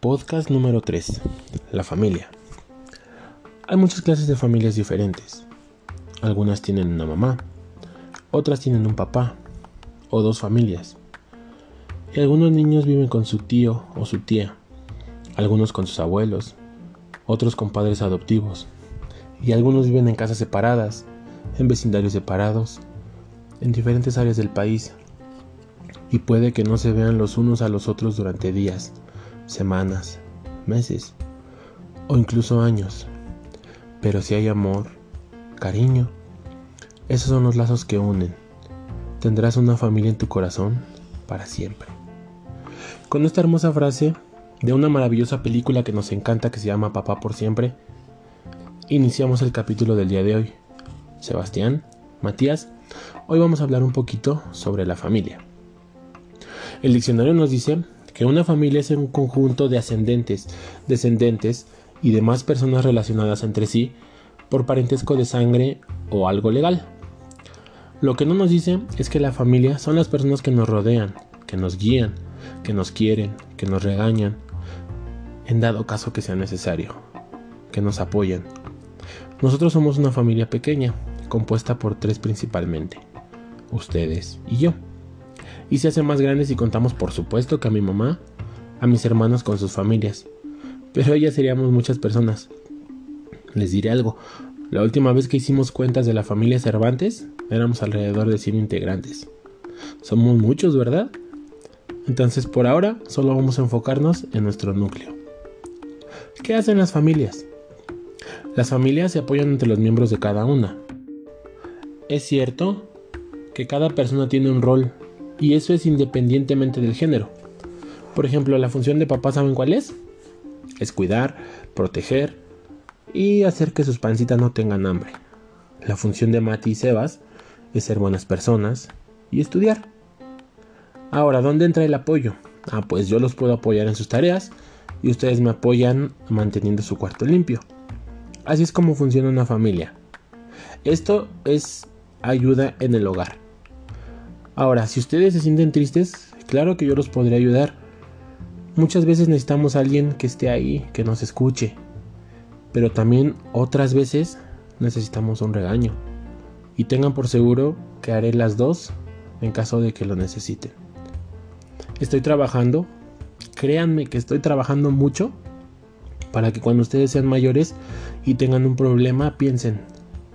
Podcast número 3. La familia. Hay muchas clases de familias diferentes. Algunas tienen una mamá, otras tienen un papá o dos familias. Y algunos niños viven con su tío o su tía, algunos con sus abuelos, otros con padres adoptivos, y algunos viven en casas separadas, en vecindarios separados, en diferentes áreas del país, y puede que no se vean los unos a los otros durante días, semanas, meses o incluso años. Pero si hay amor, cariño, esos son los lazos que unen. Tendrás una familia en tu corazón para siempre. Con esta hermosa frase de una maravillosa película que nos encanta que se llama Papá por siempre, iniciamos el capítulo del día de hoy. Sebastián, Matías, hoy vamos a hablar un poquito sobre la familia. El diccionario nos dice que una familia es un conjunto de ascendentes, descendentes y demás personas relacionadas entre sí por parentesco de sangre o algo legal. Lo que no nos dice es que la familia son las personas que nos rodean, que nos guían, que nos quieren, que nos regañan, en dado caso que sea necesario, que nos apoyan. Nosotros somos una familia pequeña, compuesta por tres principalmente, ustedes y yo y se hacen más grandes y contamos por supuesto que a mi mamá, a mis hermanos con sus familias. Pero ya seríamos muchas personas. Les diré algo, la última vez que hicimos cuentas de la familia Cervantes éramos alrededor de 100 integrantes. Somos muchos, ¿verdad? Entonces por ahora solo vamos a enfocarnos en nuestro núcleo. ¿Qué hacen las familias? Las familias se apoyan entre los miembros de cada una. Es cierto que cada persona tiene un rol y eso es independientemente del género. Por ejemplo, la función de papá, ¿saben cuál es? Es cuidar, proteger y hacer que sus pancitas no tengan hambre. La función de Mati y Sebas es ser buenas personas y estudiar. Ahora, ¿dónde entra el apoyo? Ah, pues yo los puedo apoyar en sus tareas y ustedes me apoyan manteniendo su cuarto limpio. Así es como funciona una familia. Esto es ayuda en el hogar. Ahora, si ustedes se sienten tristes, claro que yo los podré ayudar. Muchas veces necesitamos a alguien que esté ahí, que nos escuche. Pero también otras veces necesitamos un regaño. Y tengan por seguro que haré las dos en caso de que lo necesiten. Estoy trabajando, créanme que estoy trabajando mucho para que cuando ustedes sean mayores y tengan un problema piensen,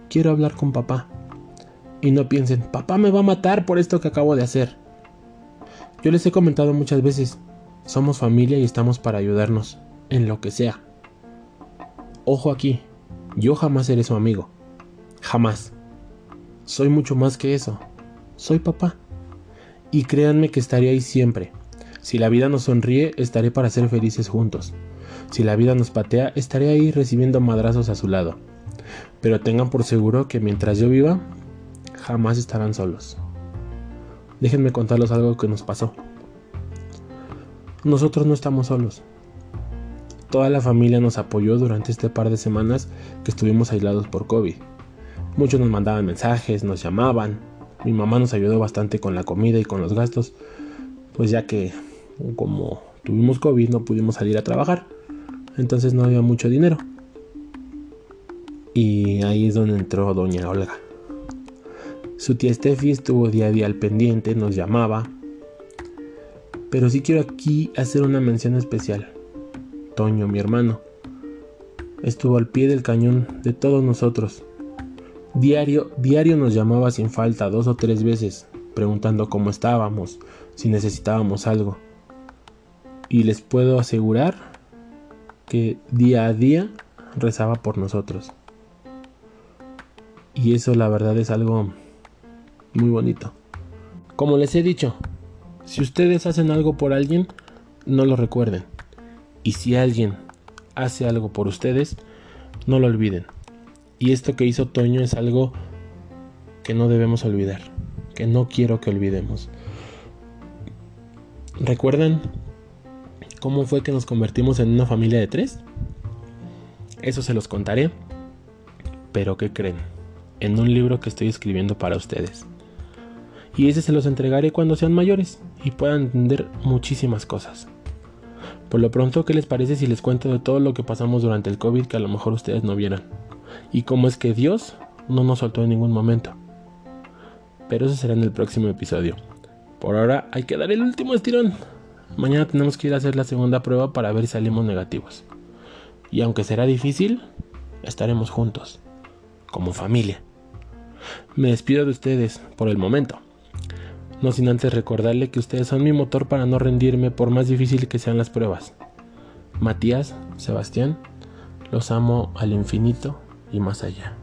quiero hablar con papá y no piensen, papá me va a matar por esto que acabo de hacer. Yo les he comentado muchas veces, somos familia y estamos para ayudarnos, en lo que sea. Ojo aquí, yo jamás seré su amigo. Jamás. Soy mucho más que eso. Soy papá. Y créanme que estaré ahí siempre. Si la vida nos sonríe, estaré para ser felices juntos. Si la vida nos patea, estaré ahí recibiendo madrazos a su lado. Pero tengan por seguro que mientras yo viva, jamás estarán solos. Déjenme contarles algo que nos pasó. Nosotros no estamos solos. Toda la familia nos apoyó durante este par de semanas que estuvimos aislados por COVID. Muchos nos mandaban mensajes, nos llamaban. Mi mamá nos ayudó bastante con la comida y con los gastos, pues ya que como tuvimos COVID no pudimos salir a trabajar, entonces no había mucho dinero. Y ahí es donde entró doña Olga. Su tía Steffi estuvo día a día al pendiente, nos llamaba. Pero sí quiero aquí hacer una mención especial. Toño, mi hermano, estuvo al pie del cañón de todos nosotros. Diario, diario nos llamaba sin falta dos o tres veces, preguntando cómo estábamos, si necesitábamos algo. Y les puedo asegurar que día a día rezaba por nosotros. Y eso la verdad es algo muy bonito. Como les he dicho, si ustedes hacen algo por alguien, no lo recuerden. Y si alguien hace algo por ustedes, no lo olviden. Y esto que hizo Toño es algo que no debemos olvidar, que no quiero que olvidemos. ¿Recuerdan cómo fue que nos convertimos en una familia de tres? Eso se los contaré. Pero ¿qué creen? En un libro que estoy escribiendo para ustedes y ese se los entregaré cuando sean mayores y puedan entender muchísimas cosas. Por lo pronto, ¿qué les parece si les cuento de todo lo que pasamos durante el COVID que a lo mejor ustedes no vieron? Y cómo es que Dios no nos soltó en ningún momento. Pero eso será en el próximo episodio. Por ahora hay que dar el último estirón. Mañana tenemos que ir a hacer la segunda prueba para ver si salimos negativos. Y aunque será difícil, estaremos juntos, como familia. Me despido de ustedes por el momento. No sin antes recordarle que ustedes son mi motor para no rendirme por más difícil que sean las pruebas. Matías, Sebastián, los amo al infinito y más allá.